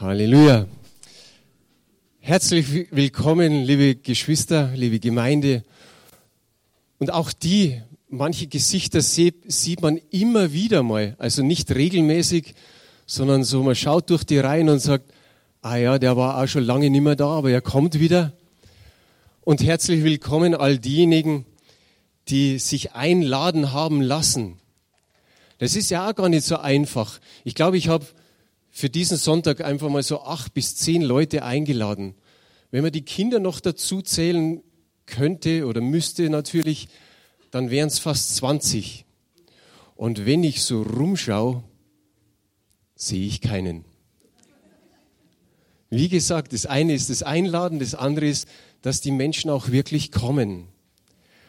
Halleluja. Herzlich willkommen, liebe Geschwister, liebe Gemeinde. Und auch die, manche Gesichter sieht man immer wieder mal, also nicht regelmäßig, sondern so, man schaut durch die Reihen und sagt, ah ja, der war auch schon lange nicht mehr da, aber er kommt wieder. Und herzlich willkommen all diejenigen, die sich einladen haben lassen. Das ist ja auch gar nicht so einfach. Ich glaube, ich habe für diesen Sonntag einfach mal so acht bis zehn Leute eingeladen. Wenn man die Kinder noch dazu zählen könnte oder müsste natürlich, dann wären es fast 20. Und wenn ich so rumschaue, sehe ich keinen. Wie gesagt, das eine ist das Einladen, das andere ist, dass die Menschen auch wirklich kommen.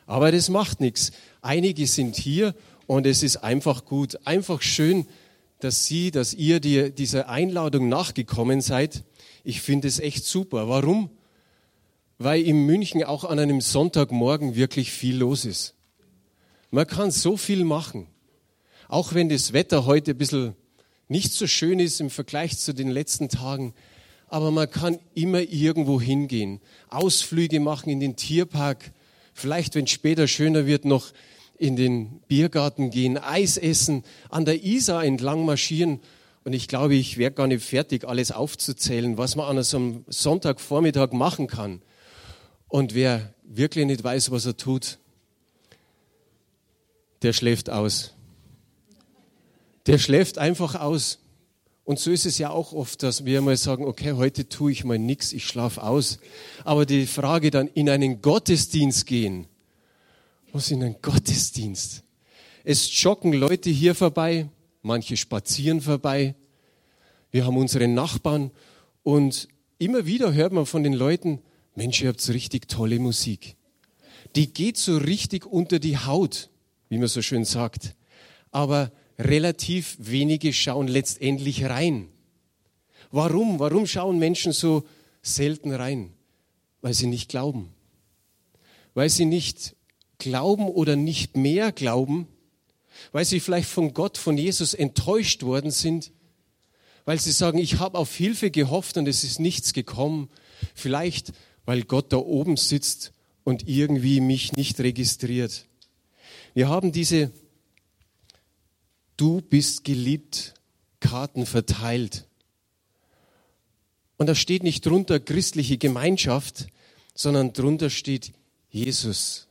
Aber das macht nichts. Einige sind hier und es ist einfach gut, einfach schön, dass Sie, dass ihr die, dieser Einladung nachgekommen seid. Ich finde es echt super. Warum? Weil in München auch an einem Sonntagmorgen wirklich viel los ist. Man kann so viel machen. Auch wenn das Wetter heute ein bisschen nicht so schön ist im Vergleich zu den letzten Tagen. Aber man kann immer irgendwo hingehen. Ausflüge machen in den Tierpark. Vielleicht, wenn es später schöner wird, noch in den Biergarten gehen, Eis essen, an der Isar entlang marschieren. Und ich glaube, ich wäre gar nicht fertig, alles aufzuzählen, was man an so einem Sonntagvormittag machen kann. Und wer wirklich nicht weiß, was er tut, der schläft aus. Der schläft einfach aus. Und so ist es ja auch oft, dass wir mal sagen, okay, heute tue ich mal nichts, ich schlafe aus. Aber die Frage dann in einen Gottesdienst gehen, was in einen Gottesdienst? Es joggen Leute hier vorbei, manche spazieren vorbei. Wir haben unsere Nachbarn und immer wieder hört man von den Leuten, Mensch, ihr habt so richtig tolle Musik. Die geht so richtig unter die Haut, wie man so schön sagt. Aber relativ wenige schauen letztendlich rein. Warum? Warum schauen Menschen so selten rein? Weil sie nicht glauben. Weil sie nicht glauben oder nicht mehr glauben, weil sie vielleicht von Gott, von Jesus enttäuscht worden sind, weil sie sagen, ich habe auf Hilfe gehofft und es ist nichts gekommen, vielleicht weil Gott da oben sitzt und irgendwie mich nicht registriert. Wir haben diese Du bist geliebt Karten verteilt. Und da steht nicht drunter christliche Gemeinschaft, sondern drunter steht Jesus.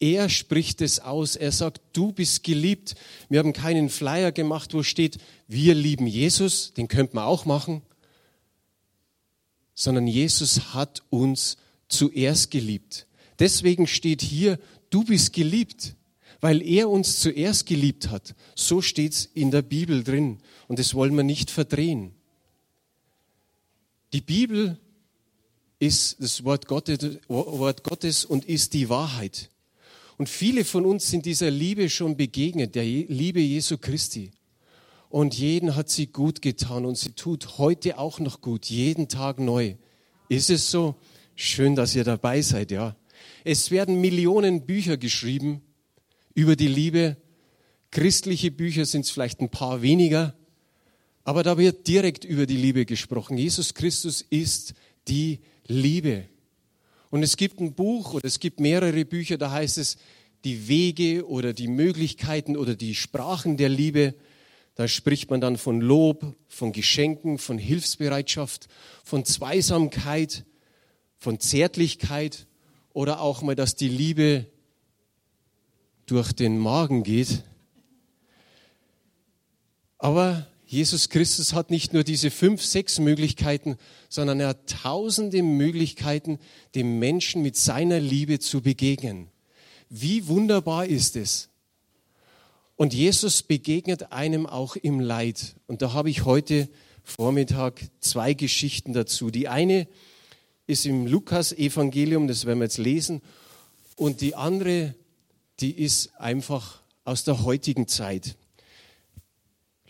Er spricht es aus. Er sagt, du bist geliebt. Wir haben keinen Flyer gemacht, wo steht, wir lieben Jesus. Den könnte man auch machen. Sondern Jesus hat uns zuerst geliebt. Deswegen steht hier, du bist geliebt, weil er uns zuerst geliebt hat. So steht es in der Bibel drin. Und das wollen wir nicht verdrehen. Die Bibel ist das Wort Gottes, Wort Gottes und ist die Wahrheit. Und viele von uns sind dieser Liebe schon begegnet, der Liebe Jesu Christi. Und jeden hat sie gut getan und sie tut heute auch noch gut, jeden Tag neu. Ist es so? Schön, dass ihr dabei seid, ja. Es werden Millionen Bücher geschrieben über die Liebe. Christliche Bücher sind es vielleicht ein paar weniger, aber da wird direkt über die Liebe gesprochen. Jesus Christus ist die Liebe. Und es gibt ein Buch oder es gibt mehrere Bücher, da heißt es die Wege oder die Möglichkeiten oder die Sprachen der Liebe. Da spricht man dann von Lob, von Geschenken, von Hilfsbereitschaft, von Zweisamkeit, von Zärtlichkeit oder auch mal, dass die Liebe durch den Magen geht. Aber Jesus Christus hat nicht nur diese fünf, sechs Möglichkeiten, sondern er hat tausende Möglichkeiten, dem Menschen mit seiner Liebe zu begegnen. Wie wunderbar ist es? Und Jesus begegnet einem auch im Leid. Und da habe ich heute Vormittag zwei Geschichten dazu. Die eine ist im Lukas-Evangelium, das werden wir jetzt lesen. Und die andere, die ist einfach aus der heutigen Zeit.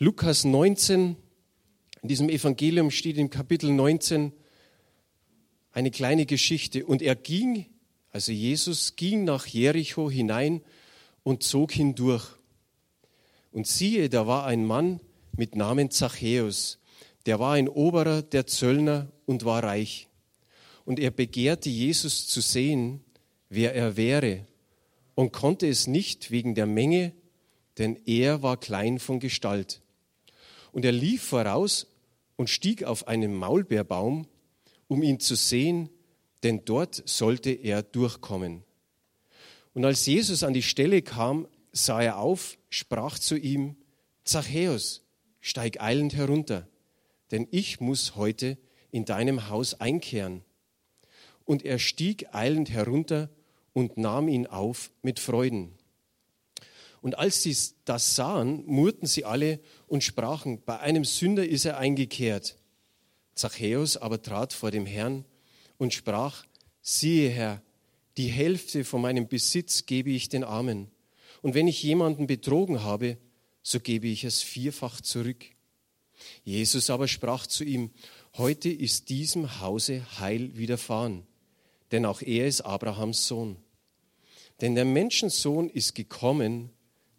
Lukas 19, in diesem Evangelium steht im Kapitel 19 eine kleine Geschichte. Und er ging, also Jesus ging nach Jericho hinein und zog hindurch. Und siehe, da war ein Mann mit Namen Zachäus. der war ein Oberer der Zöllner und war reich. Und er begehrte Jesus zu sehen, wer er wäre, und konnte es nicht wegen der Menge, denn er war klein von Gestalt. Und er lief voraus und stieg auf einen Maulbeerbaum, um ihn zu sehen, denn dort sollte er durchkommen. Und als Jesus an die Stelle kam, sah er auf, sprach zu ihm, Zachäus, steig eilend herunter, denn ich muss heute in deinem Haus einkehren. Und er stieg eilend herunter und nahm ihn auf mit Freuden. Und als sie das sahen, murrten sie alle und sprachen, bei einem Sünder ist er eingekehrt. Zachäus aber trat vor dem Herrn und sprach, siehe Herr, die Hälfte von meinem Besitz gebe ich den Armen. Und wenn ich jemanden betrogen habe, so gebe ich es vierfach zurück. Jesus aber sprach zu ihm, heute ist diesem Hause Heil widerfahren, denn auch er ist Abrahams Sohn. Denn der Menschensohn ist gekommen,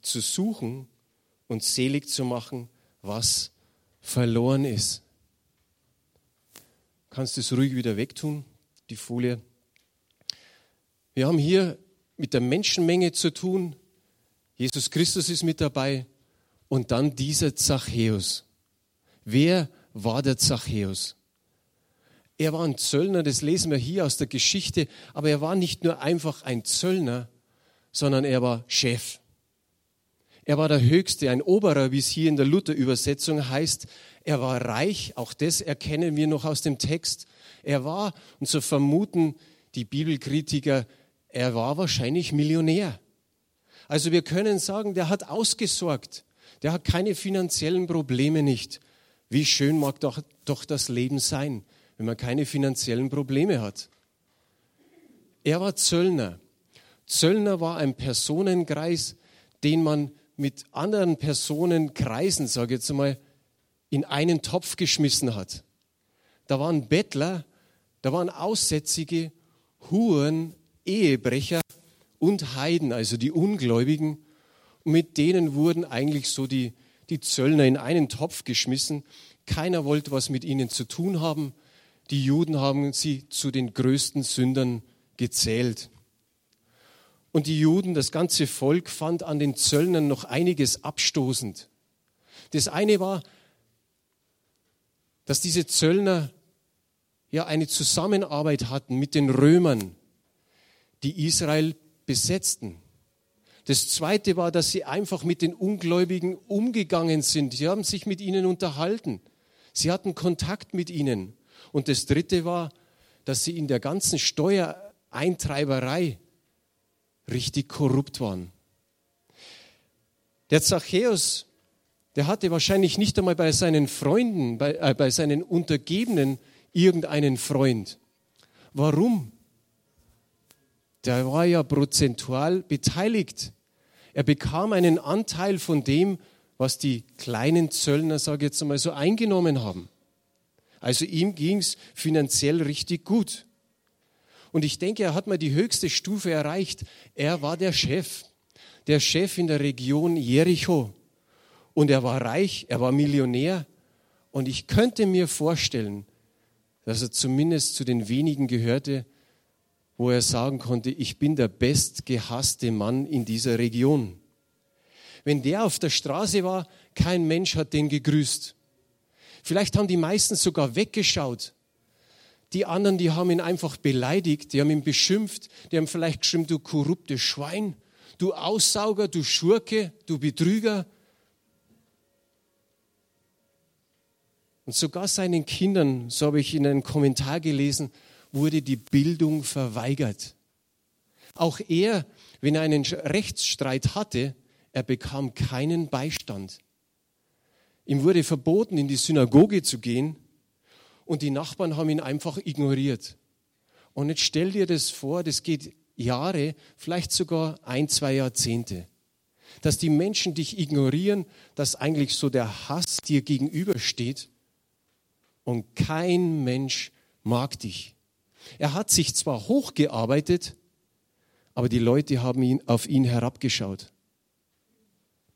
zu suchen und selig zu machen, was verloren ist. Kannst du es ruhig wieder wegtun, die Folie? Wir haben hier mit der Menschenmenge zu tun. Jesus Christus ist mit dabei und dann dieser Zachäus. Wer war der Zachäus? Er war ein Zöllner, das lesen wir hier aus der Geschichte, aber er war nicht nur einfach ein Zöllner, sondern er war Chef. Er war der Höchste, ein Oberer, wie es hier in der Luther-Übersetzung heißt. Er war reich, auch das erkennen wir noch aus dem Text. Er war, und so vermuten die Bibelkritiker, er war wahrscheinlich Millionär. Also wir können sagen, der hat ausgesorgt. Der hat keine finanziellen Probleme nicht. Wie schön mag doch, doch das Leben sein, wenn man keine finanziellen Probleme hat. Er war Zöllner. Zöllner war ein Personenkreis, den man mit anderen Personenkreisen, sage ich jetzt mal, in einen Topf geschmissen hat. Da waren Bettler, da waren Aussätzige, Huren, Ehebrecher und Heiden, also die Ungläubigen. Und mit denen wurden eigentlich so die, die Zöllner in einen Topf geschmissen. Keiner wollte was mit ihnen zu tun haben. Die Juden haben sie zu den größten Sündern gezählt. Und die Juden, das ganze Volk, fand an den Zöllnern noch einiges abstoßend. Das eine war, dass diese Zöllner ja eine Zusammenarbeit hatten mit den Römern, die Israel besetzten. Das zweite war, dass sie einfach mit den Ungläubigen umgegangen sind. Sie haben sich mit ihnen unterhalten. Sie hatten Kontakt mit ihnen. Und das dritte war, dass sie in der ganzen Steuereintreiberei richtig korrupt waren. Der Zachäus, der hatte wahrscheinlich nicht einmal bei seinen Freunden, bei, äh, bei seinen Untergebenen irgendeinen Freund. Warum? Der war ja prozentual beteiligt. Er bekam einen Anteil von dem, was die kleinen Zöllner, sage ich jetzt einmal so, eingenommen haben. Also ihm ging es finanziell richtig gut. Und ich denke, er hat mal die höchste Stufe erreicht. Er war der Chef, der Chef in der Region Jericho. Und er war reich, er war Millionär. Und ich könnte mir vorstellen, dass er zumindest zu den wenigen gehörte, wo er sagen konnte, ich bin der bestgehasste Mann in dieser Region. Wenn der auf der Straße war, kein Mensch hat den gegrüßt. Vielleicht haben die meisten sogar weggeschaut. Die anderen, die haben ihn einfach beleidigt, die haben ihn beschimpft, die haben vielleicht geschrieben, du korruptes Schwein, du Aussauger, du Schurke, du Betrüger. Und sogar seinen Kindern, so habe ich in einem Kommentar gelesen, wurde die Bildung verweigert. Auch er, wenn er einen Rechtsstreit hatte, er bekam keinen Beistand. Ihm wurde verboten, in die Synagoge zu gehen und die Nachbarn haben ihn einfach ignoriert. Und jetzt stell dir das vor, das geht Jahre, vielleicht sogar ein, zwei Jahrzehnte. Dass die Menschen dich ignorieren, dass eigentlich so der Hass dir gegenübersteht und kein Mensch mag dich. Er hat sich zwar hochgearbeitet, aber die Leute haben ihn, auf ihn herabgeschaut.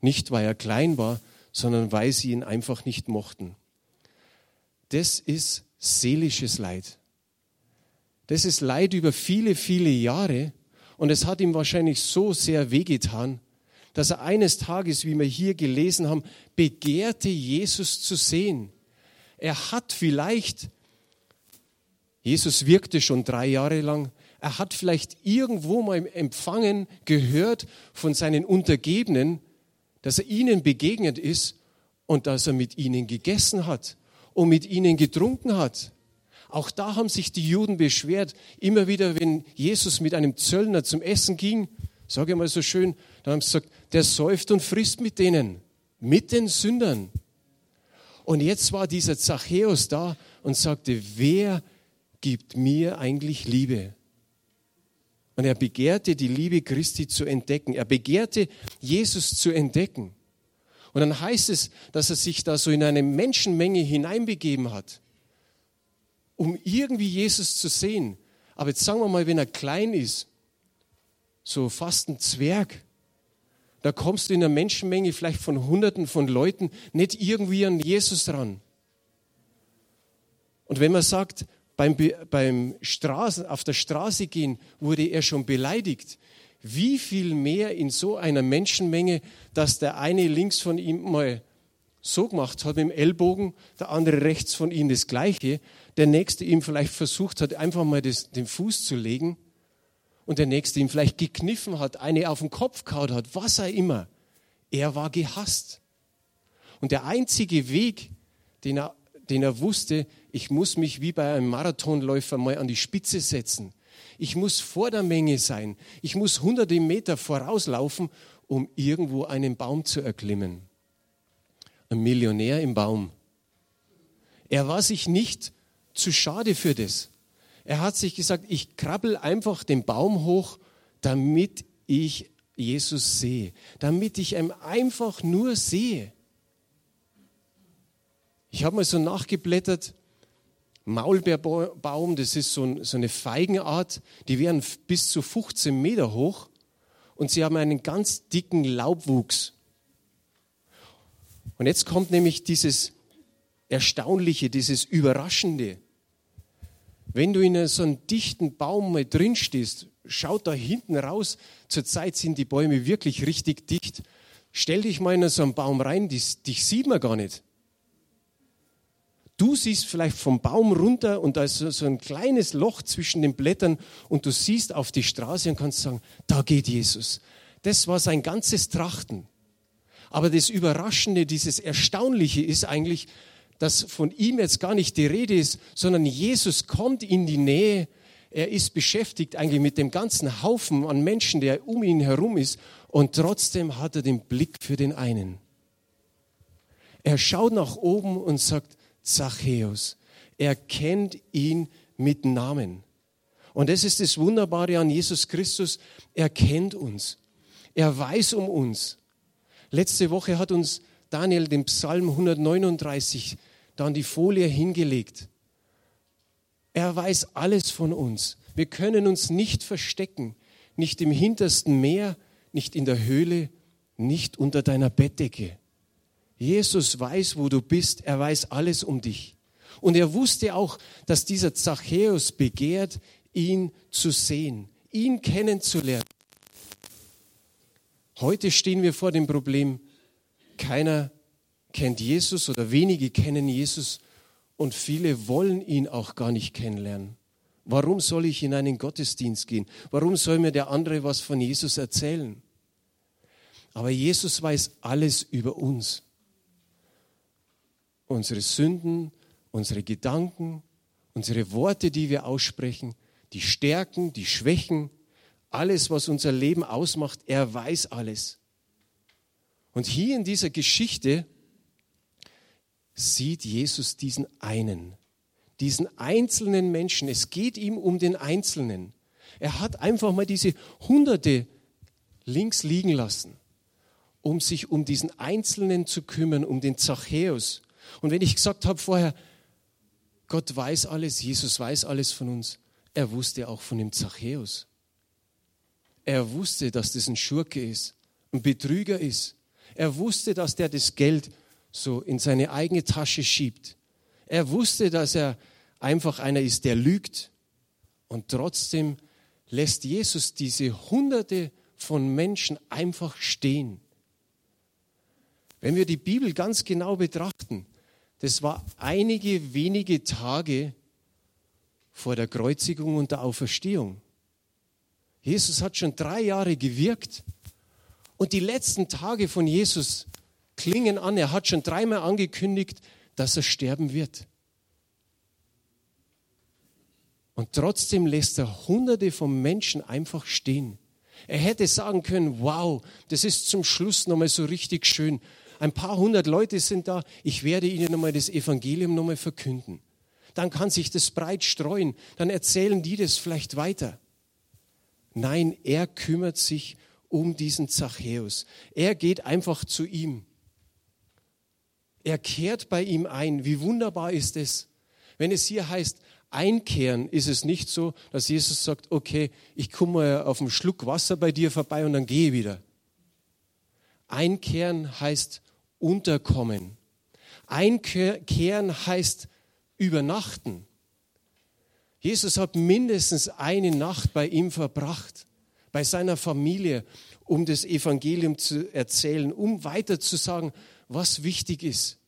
Nicht, weil er klein war, sondern weil sie ihn einfach nicht mochten. Das ist seelisches Leid. Das ist Leid über viele, viele Jahre und es hat ihm wahrscheinlich so sehr wehgetan, dass er eines Tages, wie wir hier gelesen haben, begehrte, Jesus zu sehen. Er hat vielleicht, Jesus wirkte schon drei Jahre lang, er hat vielleicht irgendwo mal empfangen, gehört von seinen Untergebenen, dass er ihnen begegnet ist und dass er mit ihnen gegessen hat und mit ihnen getrunken hat. Auch da haben sich die Juden beschwert. Immer wieder, wenn Jesus mit einem Zöllner zum Essen ging, sage ich mal so schön, dann haben sie gesagt, der säuft und frisst mit denen, mit den Sündern. Und jetzt war dieser Zachäus da und sagte, wer gibt mir eigentlich Liebe? Und er begehrte die Liebe Christi zu entdecken. Er begehrte Jesus zu entdecken. Und dann heißt es, dass er sich da so in eine Menschenmenge hineinbegeben hat, um irgendwie Jesus zu sehen. Aber jetzt sagen wir mal, wenn er klein ist, so fast ein Zwerg, da kommst du in einer Menschenmenge vielleicht von Hunderten von Leuten nicht irgendwie an Jesus ran. Und wenn man sagt, beim, beim Straßen, auf der Straße gehen wurde er schon beleidigt, wie viel mehr in so einer Menschenmenge, dass der eine links von ihm mal so gemacht hat mit dem Ellbogen, der andere rechts von ihm das Gleiche, der nächste ihm vielleicht versucht hat, einfach mal das, den Fuß zu legen und der nächste ihm vielleicht gekniffen hat, eine auf den Kopf kaut hat, was auch immer. Er war gehasst. Und der einzige Weg, den er, den er wusste, ich muss mich wie bei einem Marathonläufer mal an die Spitze setzen. Ich muss vor der Menge sein. Ich muss hunderte Meter vorauslaufen, um irgendwo einen Baum zu erklimmen. Ein Millionär im Baum. Er war sich nicht zu schade für das. Er hat sich gesagt, ich krabbel einfach den Baum hoch, damit ich Jesus sehe, damit ich ihn einfach nur sehe. Ich habe mal so nachgeblättert, Maulbeerbaum, das ist so, so eine Feigenart, die werden bis zu 15 Meter hoch und sie haben einen ganz dicken Laubwuchs. Und jetzt kommt nämlich dieses Erstaunliche, dieses Überraschende. Wenn du in so einem dichten Baum mal drin stehst, schaut da hinten raus, zurzeit sind die Bäume wirklich richtig dicht. Stell dich mal in so einen Baum rein, dich, dich sieht man gar nicht. Du siehst vielleicht vom Baum runter und da ist so ein kleines Loch zwischen den Blättern und du siehst auf die Straße und kannst sagen, da geht Jesus. Das war sein ganzes Trachten. Aber das Überraschende, dieses Erstaunliche ist eigentlich, dass von ihm jetzt gar nicht die Rede ist, sondern Jesus kommt in die Nähe. Er ist beschäftigt eigentlich mit dem ganzen Haufen an Menschen, der um ihn herum ist. Und trotzdem hat er den Blick für den einen. Er schaut nach oben und sagt, Zachäus. Er kennt ihn mit Namen. Und das ist das Wunderbare an Jesus Christus. Er kennt uns. Er weiß um uns. Letzte Woche hat uns Daniel den Psalm 139 dann die Folie hingelegt. Er weiß alles von uns. Wir können uns nicht verstecken, nicht im hintersten Meer, nicht in der Höhle, nicht unter deiner Bettdecke. Jesus weiß, wo du bist, er weiß alles um dich. Und er wusste auch, dass dieser Zachäus begehrt, ihn zu sehen, ihn kennenzulernen. Heute stehen wir vor dem Problem, keiner kennt Jesus oder wenige kennen Jesus und viele wollen ihn auch gar nicht kennenlernen. Warum soll ich in einen Gottesdienst gehen? Warum soll mir der andere was von Jesus erzählen? Aber Jesus weiß alles über uns unsere Sünden, unsere Gedanken, unsere Worte, die wir aussprechen, die Stärken, die Schwächen, alles, was unser Leben ausmacht, er weiß alles. Und hier in dieser Geschichte sieht Jesus diesen einen, diesen einzelnen Menschen. Es geht ihm um den Einzelnen. Er hat einfach mal diese Hunderte links liegen lassen, um sich um diesen Einzelnen zu kümmern, um den Zachäus. Und wenn ich gesagt habe vorher, Gott weiß alles, Jesus weiß alles von uns, er wusste auch von dem Zachäus. Er wusste, dass das ein Schurke ist, ein Betrüger ist. Er wusste, dass der das Geld so in seine eigene Tasche schiebt. Er wusste, dass er einfach einer ist, der lügt. Und trotzdem lässt Jesus diese Hunderte von Menschen einfach stehen. Wenn wir die Bibel ganz genau betrachten, das war einige wenige Tage vor der Kreuzigung und der Auferstehung. Jesus hat schon drei Jahre gewirkt und die letzten Tage von Jesus klingen an. Er hat schon dreimal angekündigt, dass er sterben wird. Und trotzdem lässt er hunderte von Menschen einfach stehen. Er hätte sagen können, wow, das ist zum Schluss nochmal so richtig schön. Ein paar hundert Leute sind da, ich werde ihnen nochmal das Evangelium nochmal verkünden. Dann kann sich das breit streuen, dann erzählen die das vielleicht weiter. Nein, er kümmert sich um diesen Zachäus. Er geht einfach zu ihm. Er kehrt bei ihm ein. Wie wunderbar ist es, wenn es hier heißt, einkehren, ist es nicht so, dass Jesus sagt, okay, ich komme mal auf einen Schluck Wasser bei dir vorbei und dann gehe wieder. Einkehren heißt unterkommen. Einkehren heißt übernachten. Jesus hat mindestens eine Nacht bei ihm verbracht, bei seiner Familie, um das Evangelium zu erzählen, um weiter zu sagen, was wichtig ist.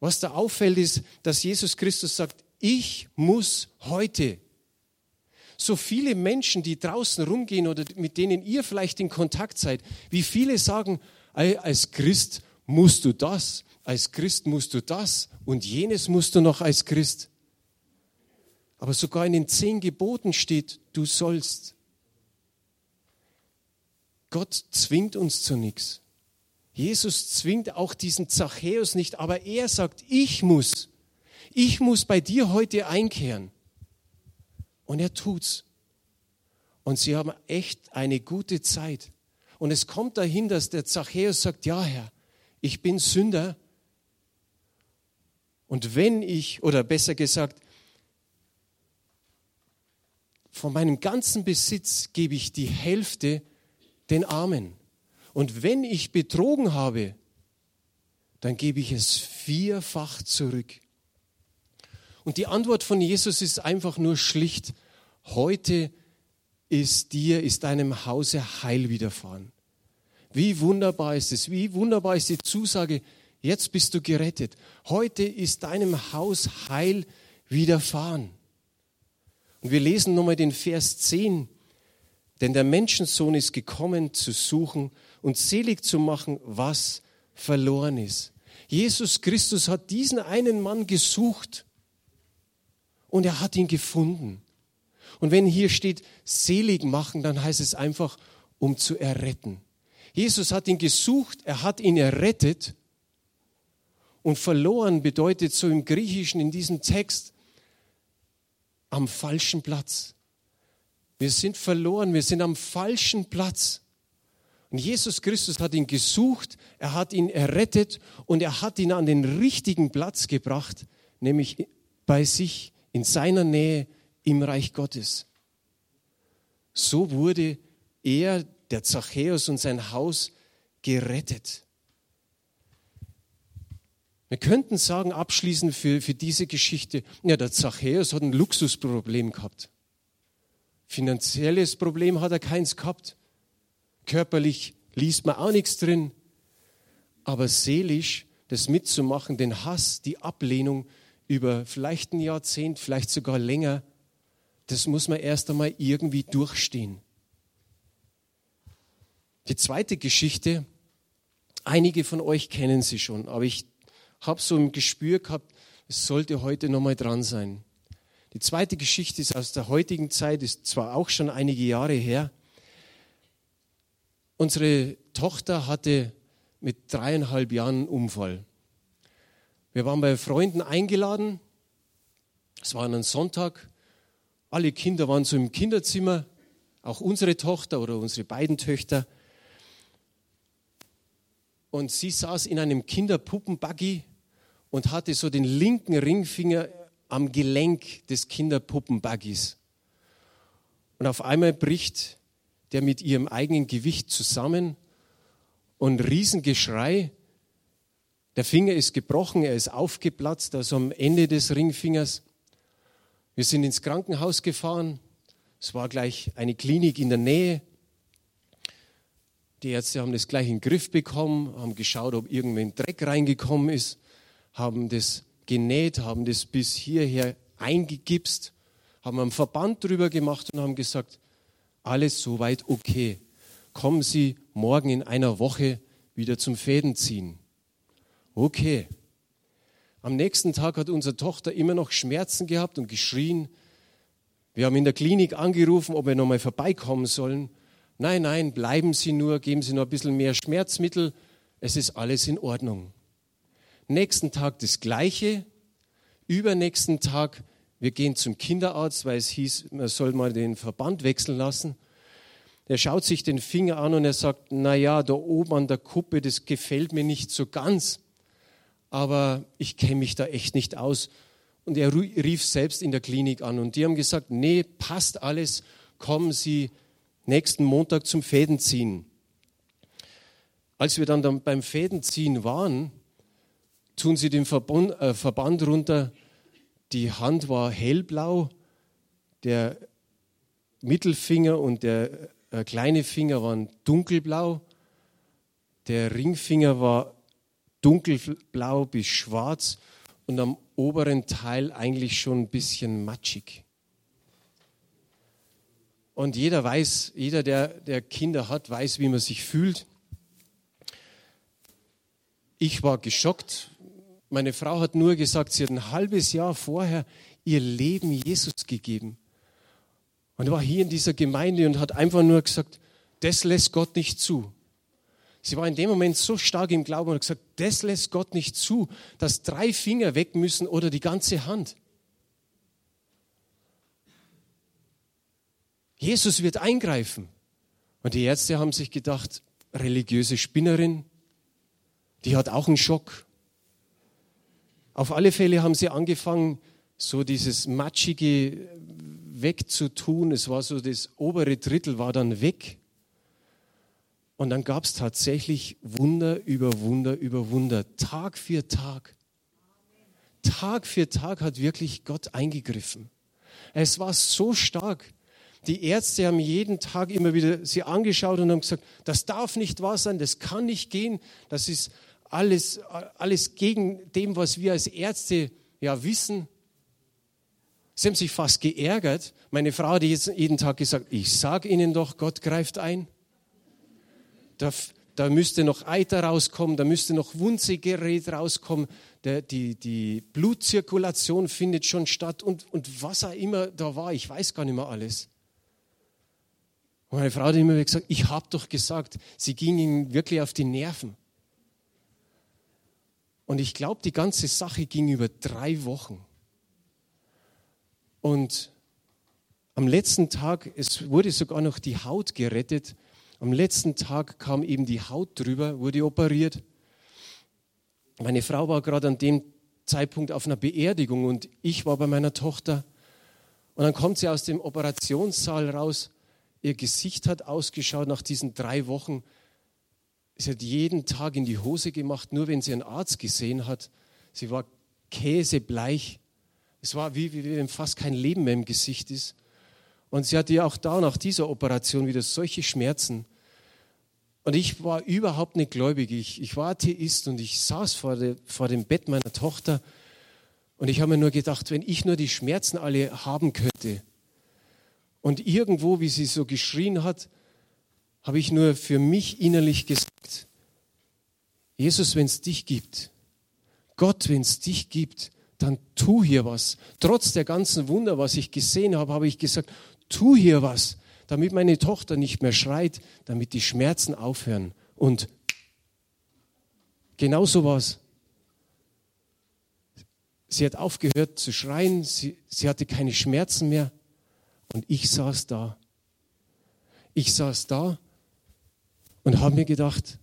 Was da auffällt, ist, dass Jesus Christus sagt, ich muss heute. So viele Menschen, die draußen rumgehen oder mit denen ihr vielleicht in Kontakt seid, wie viele sagen, als Christ musst du das, als Christ musst du das und jenes musst du noch als Christ. Aber sogar in den zehn Geboten steht, du sollst. Gott zwingt uns zu nichts. Jesus zwingt auch diesen Zachäus nicht, aber er sagt, ich muss, ich muss bei dir heute einkehren. Und er tut's. Und sie haben echt eine gute Zeit. Und es kommt dahin, dass der Zachäus sagt, ja Herr, ich bin Sünder. Und wenn ich, oder besser gesagt, von meinem ganzen Besitz gebe ich die Hälfte den Armen. Und wenn ich betrogen habe, dann gebe ich es vierfach zurück. Und die Antwort von Jesus ist einfach nur schlicht, heute ist dir, ist deinem Hause Heil widerfahren. Wie wunderbar ist es, wie wunderbar ist die Zusage, jetzt bist du gerettet. Heute ist deinem Haus Heil widerfahren. Und wir lesen nochmal den Vers 10. Denn der Menschensohn ist gekommen, zu suchen und selig zu machen, was verloren ist. Jesus Christus hat diesen einen Mann gesucht und er hat ihn gefunden. Und wenn hier steht, selig machen, dann heißt es einfach, um zu erretten. Jesus hat ihn gesucht, er hat ihn errettet. Und verloren bedeutet so im Griechischen in diesem Text, am falschen Platz. Wir sind verloren, wir sind am falschen Platz. Und Jesus Christus hat ihn gesucht, er hat ihn errettet und er hat ihn an den richtigen Platz gebracht, nämlich bei sich, in seiner Nähe im Reich Gottes. So wurde er, der Zachäus und sein Haus gerettet. Wir könnten sagen, abschließend für, für diese Geschichte, ja, der Zachäus hat ein Luxusproblem gehabt. Finanzielles Problem hat er keins gehabt. Körperlich liest man auch nichts drin. Aber seelisch das mitzumachen, den Hass, die Ablehnung über vielleicht ein Jahrzehnt, vielleicht sogar länger, das muss man erst einmal irgendwie durchstehen. Die zweite Geschichte, einige von euch kennen sie schon, aber ich habe so ein Gespür gehabt, es sollte heute nochmal dran sein. Die zweite Geschichte ist aus der heutigen Zeit, ist zwar auch schon einige Jahre her. Unsere Tochter hatte mit dreieinhalb Jahren einen Unfall. Wir waren bei Freunden eingeladen. Es war ein Sonntag. Alle Kinder waren so im Kinderzimmer, auch unsere Tochter oder unsere beiden Töchter. Und sie saß in einem Kinderpuppenbuggy und hatte so den linken Ringfinger am Gelenk des Kinderpuppenbuggys. Und auf einmal bricht der mit ihrem eigenen Gewicht zusammen und Riesengeschrei. Der Finger ist gebrochen, er ist aufgeplatzt, also am Ende des Ringfingers. Wir sind ins Krankenhaus gefahren. Es war gleich eine Klinik in der Nähe. Die Ärzte haben das gleich in den Griff bekommen, haben geschaut, ob irgendwann Dreck reingekommen ist, haben das genäht, haben das bis hierher eingegipst, haben einen Verband drüber gemacht und haben gesagt, alles soweit okay. Kommen Sie morgen in einer Woche wieder zum Fädenziehen. Okay. Am nächsten Tag hat unsere Tochter immer noch Schmerzen gehabt und geschrien. Wir haben in der Klinik angerufen, ob wir nochmal vorbeikommen sollen. Nein, nein, bleiben Sie nur, geben Sie nur ein bisschen mehr Schmerzmittel. Es ist alles in Ordnung. Nächsten Tag das Gleiche. Übernächsten Tag, wir gehen zum Kinderarzt, weil es hieß, man soll mal den Verband wechseln lassen. Der schaut sich den Finger an und er sagt, na ja, da oben an der Kuppe, das gefällt mir nicht so ganz aber ich kenne mich da echt nicht aus. Und er rief selbst in der Klinik an. Und die haben gesagt, nee, passt alles, kommen Sie nächsten Montag zum Fädenziehen. Als wir dann, beim Fädenziehen waren, tun sie den Verbund, äh, Verband runter, die Hand war hellblau, der Mittelfinger und der äh, kleine Finger waren dunkelblau, der Ringfinger war dunkelblau bis schwarz und am oberen Teil eigentlich schon ein bisschen matschig. Und jeder weiß, jeder, der, der Kinder hat, weiß, wie man sich fühlt. Ich war geschockt. Meine Frau hat nur gesagt, sie hat ein halbes Jahr vorher ihr Leben Jesus gegeben. Und war hier in dieser Gemeinde und hat einfach nur gesagt, das lässt Gott nicht zu. Sie war in dem Moment so stark im Glauben und hat gesagt, das lässt Gott nicht zu, dass drei Finger weg müssen oder die ganze Hand. Jesus wird eingreifen. Und die Ärzte haben sich gedacht, religiöse Spinnerin, die hat auch einen Schock. Auf alle Fälle haben sie angefangen, so dieses Matschige wegzutun. Es war so, das obere Drittel war dann weg. Und dann gab es tatsächlich Wunder über Wunder über Wunder, Tag für Tag. Tag für Tag hat wirklich Gott eingegriffen. Es war so stark. Die Ärzte haben jeden Tag immer wieder sie angeschaut und haben gesagt, das darf nicht wahr sein, das kann nicht gehen, das ist alles, alles gegen dem, was wir als Ärzte ja wissen. Sie haben sich fast geärgert. Meine Frau hat jeden Tag gesagt, ich sage Ihnen doch, Gott greift ein da, da müsste noch Eiter rauskommen, da müsste noch Wunzegerät rauskommen, der, die, die Blutzirkulation findet schon statt und, und was auch immer da war, ich weiß gar nicht mehr alles. Und meine Frau hat immer gesagt, ich habe doch gesagt, sie ging ihm wirklich auf die Nerven. Und ich glaube, die ganze Sache ging über drei Wochen. Und am letzten Tag, es wurde sogar noch die Haut gerettet, am letzten Tag kam eben die Haut drüber, wurde operiert. Meine Frau war gerade an dem Zeitpunkt auf einer Beerdigung und ich war bei meiner Tochter. Und dann kommt sie aus dem Operationssaal raus. Ihr Gesicht hat ausgeschaut nach diesen drei Wochen. Sie hat jeden Tag in die Hose gemacht, nur wenn sie einen Arzt gesehen hat. Sie war käsebleich. Es war wie, wie wenn fast kein Leben mehr im Gesicht ist. Und sie hatte ja auch da nach dieser Operation wieder solche Schmerzen. Und ich war überhaupt nicht gläubig. Ich, ich war Atheist und ich saß vor, de, vor dem Bett meiner Tochter und ich habe mir nur gedacht, wenn ich nur die Schmerzen alle haben könnte. Und irgendwo, wie sie so geschrien hat, habe ich nur für mich innerlich gesagt, Jesus, wenn es dich gibt, Gott, wenn es dich gibt, dann tu hier was. Trotz der ganzen Wunder, was ich gesehen habe, habe ich gesagt, tu hier was, damit meine Tochter nicht mehr schreit, damit die Schmerzen aufhören. Und genau so was. Sie hat aufgehört zu schreien, sie, sie hatte keine Schmerzen mehr und ich saß da. Ich saß da und habe mir gedacht,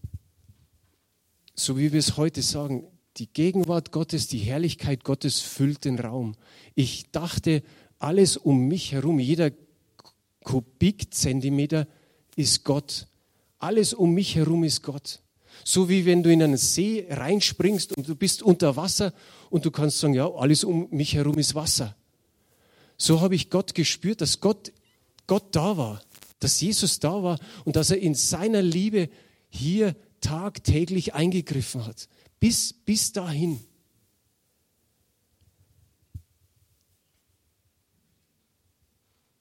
so wie wir es heute sagen, die Gegenwart Gottes, die Herrlichkeit Gottes füllt den Raum. Ich dachte, alles um mich herum, jeder Kubikzentimeter ist Gott. Alles um mich herum ist Gott. So wie wenn du in einen See reinspringst und du bist unter Wasser und du kannst sagen, ja, alles um mich herum ist Wasser. So habe ich Gott gespürt, dass Gott, Gott da war, dass Jesus da war und dass er in seiner Liebe hier tagtäglich eingegriffen hat. Bis, bis dahin.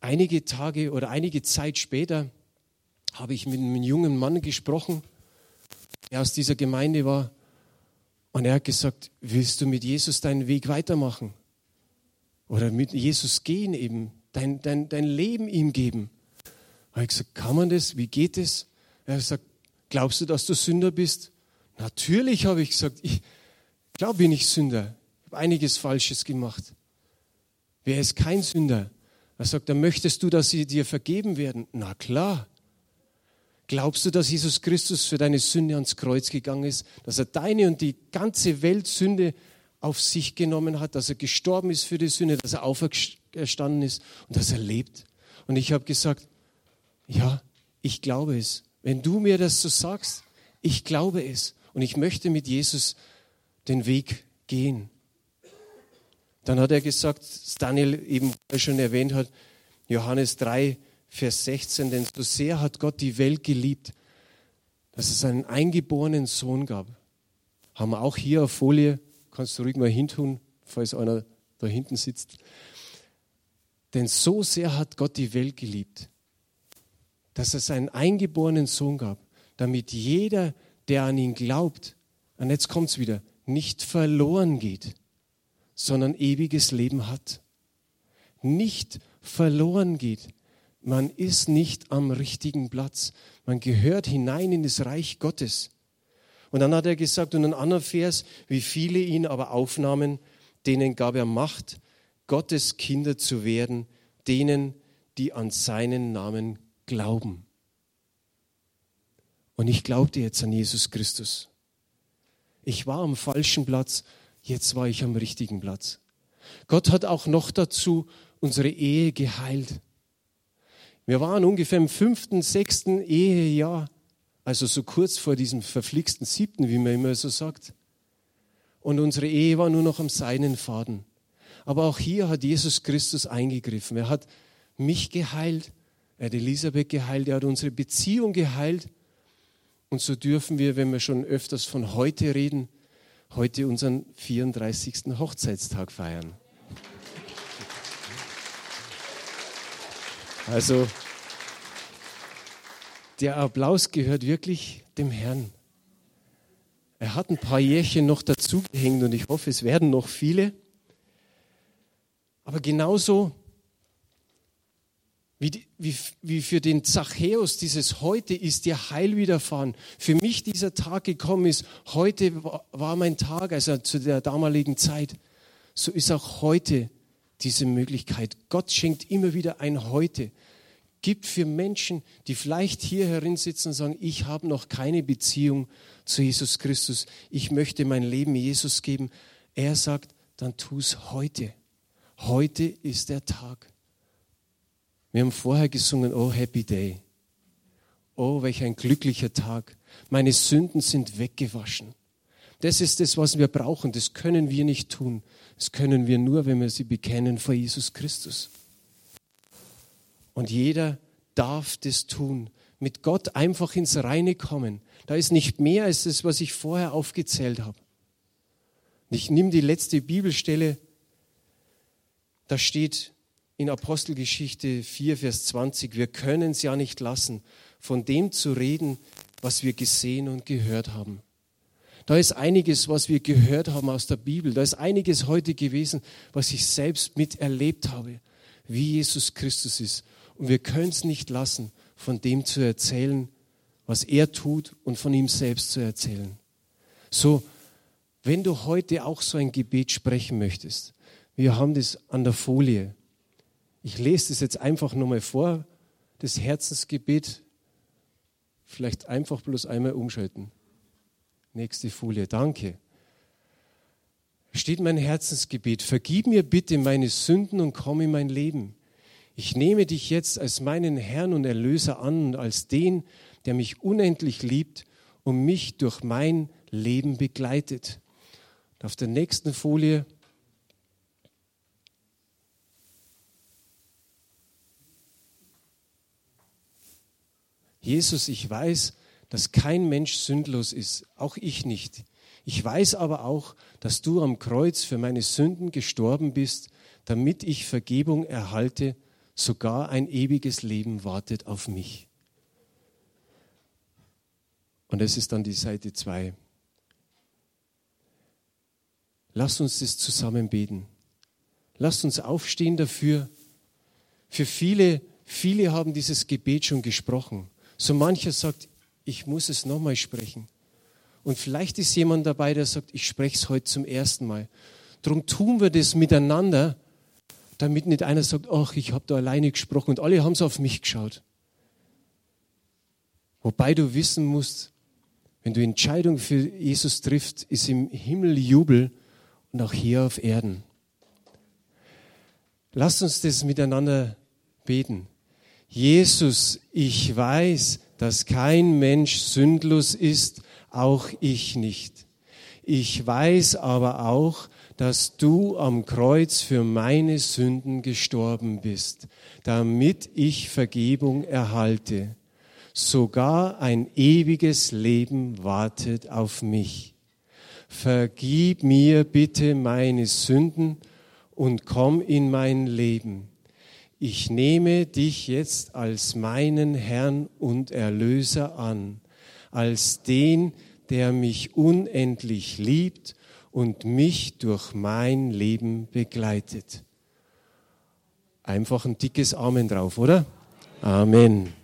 Einige Tage oder einige Zeit später habe ich mit einem jungen Mann gesprochen, der aus dieser Gemeinde war. Und er hat gesagt, willst du mit Jesus deinen Weg weitermachen? Oder mit Jesus gehen eben, dein, dein, dein Leben ihm geben? Da habe ich gesagt, kann man das? Wie geht es? Er hat gesagt, glaubst du, dass du Sünder bist? Natürlich habe ich gesagt, ich glaube, bin ich Sünder. Ich habe einiges Falsches gemacht. Wer ist kein Sünder? Er sagt, dann möchtest du, dass sie dir vergeben werden? Na klar. Glaubst du, dass Jesus Christus für deine Sünde ans Kreuz gegangen ist, dass er deine und die ganze Welt Sünde auf sich genommen hat, dass er gestorben ist für die Sünde, dass er auferstanden ist und dass er lebt? Und ich habe gesagt, ja, ich glaube es. Wenn du mir das so sagst, ich glaube es und ich möchte mit Jesus den Weg gehen. Dann hat er gesagt, Daniel eben schon erwähnt hat, Johannes 3, Vers 16, denn so sehr hat Gott die Welt geliebt, dass es einen eingeborenen Sohn gab. Haben wir auch hier auf Folie, kannst du ruhig mal hintun, falls einer da hinten sitzt. Denn so sehr hat Gott die Welt geliebt, dass es einen eingeborenen Sohn gab, damit jeder, der an ihn glaubt, und jetzt kommt es wieder, nicht verloren geht, sondern ewiges Leben hat. Nicht verloren geht, man ist nicht am richtigen Platz. Man gehört hinein in das Reich Gottes. Und dann hat er gesagt, und ein anderer Vers, wie viele ihn aber aufnahmen, denen gab er Macht, Gottes Kinder zu werden, denen, die an seinen Namen glauben. Und ich glaubte jetzt an Jesus Christus. Ich war am falschen Platz, jetzt war ich am richtigen Platz. Gott hat auch noch dazu unsere Ehe geheilt. Wir waren ungefähr im fünften, sechsten Ehejahr, also so kurz vor diesem verflixten siebten, wie man immer so sagt. Und unsere Ehe war nur noch am seinen Faden. Aber auch hier hat Jesus Christus eingegriffen. Er hat mich geheilt, er hat Elisabeth geheilt, er hat unsere Beziehung geheilt. Und so dürfen wir, wenn wir schon öfters von heute reden, heute unseren 34. Hochzeitstag feiern. Also der Applaus gehört wirklich dem Herrn. Er hat ein paar Jährchen noch dazugehängt und ich hoffe, es werden noch viele. Aber genauso wie, wie, wie für den Zachäus dieses heute ist dir Heil widerfahren. Für mich dieser Tag gekommen ist, heute war, mein Tag, also zu der damaligen Zeit. So ist auch heute diese Möglichkeit. Gott schenkt immer wieder ein Heute. Gibt für Menschen, die vielleicht hier herin sitzen und sagen, ich habe noch keine Beziehung zu Jesus Christus. Ich möchte mein Leben Jesus geben. Er sagt, dann tu es heute. Heute ist der Tag. Wir haben vorher gesungen, oh Happy Day. Oh, welch ein glücklicher Tag. Meine Sünden sind weggewaschen. Das ist das, was wir brauchen. Das können wir nicht tun. Das können wir nur, wenn wir sie bekennen vor Jesus Christus. Und jeder darf das tun. Mit Gott einfach ins Reine kommen. Da ist nicht mehr als das, was ich vorher aufgezählt habe. Ich nehme die letzte Bibelstelle. Da steht in Apostelgeschichte 4, Vers 20, wir können es ja nicht lassen, von dem zu reden, was wir gesehen und gehört haben. Da ist einiges, was wir gehört haben aus der Bibel. Da ist einiges heute gewesen, was ich selbst miterlebt habe, wie Jesus Christus ist. Und wir können es nicht lassen, von dem zu erzählen, was er tut und von ihm selbst zu erzählen. So, wenn du heute auch so ein Gebet sprechen möchtest, wir haben das an der Folie. Ich lese das jetzt einfach nochmal vor, das Herzensgebet. Vielleicht einfach bloß einmal umschalten. Nächste Folie, danke. Steht mein Herzensgebet, vergib mir bitte meine Sünden und komm in mein Leben. Ich nehme dich jetzt als meinen Herrn und Erlöser an und als den, der mich unendlich liebt und mich durch mein Leben begleitet. Und auf der nächsten Folie Jesus, ich weiß, dass kein Mensch sündlos ist, auch ich nicht. Ich weiß aber auch, dass du am Kreuz für meine Sünden gestorben bist, damit ich Vergebung erhalte, sogar ein ewiges Leben wartet auf mich. Und das ist dann die Seite 2. Lasst uns das zusammen beten. Lasst uns aufstehen dafür. Für viele, viele haben dieses Gebet schon gesprochen. So mancher sagt, ich muss es nochmal sprechen. Und vielleicht ist jemand dabei, der sagt, ich spreche es heute zum ersten Mal. Darum tun wir das miteinander, damit nicht einer sagt, ach, ich habe da alleine gesprochen und alle haben so auf mich geschaut. Wobei du wissen musst, wenn du Entscheidung für Jesus triffst, ist im Himmel Jubel und auch hier auf Erden. Lass uns das miteinander beten. Jesus, ich weiß, dass kein Mensch sündlos ist, auch ich nicht. Ich weiß aber auch, dass du am Kreuz für meine Sünden gestorben bist, damit ich Vergebung erhalte. Sogar ein ewiges Leben wartet auf mich. Vergib mir bitte meine Sünden und komm in mein Leben. Ich nehme dich jetzt als meinen Herrn und Erlöser an, als den, der mich unendlich liebt und mich durch mein Leben begleitet. Einfach ein dickes Amen drauf, oder? Amen.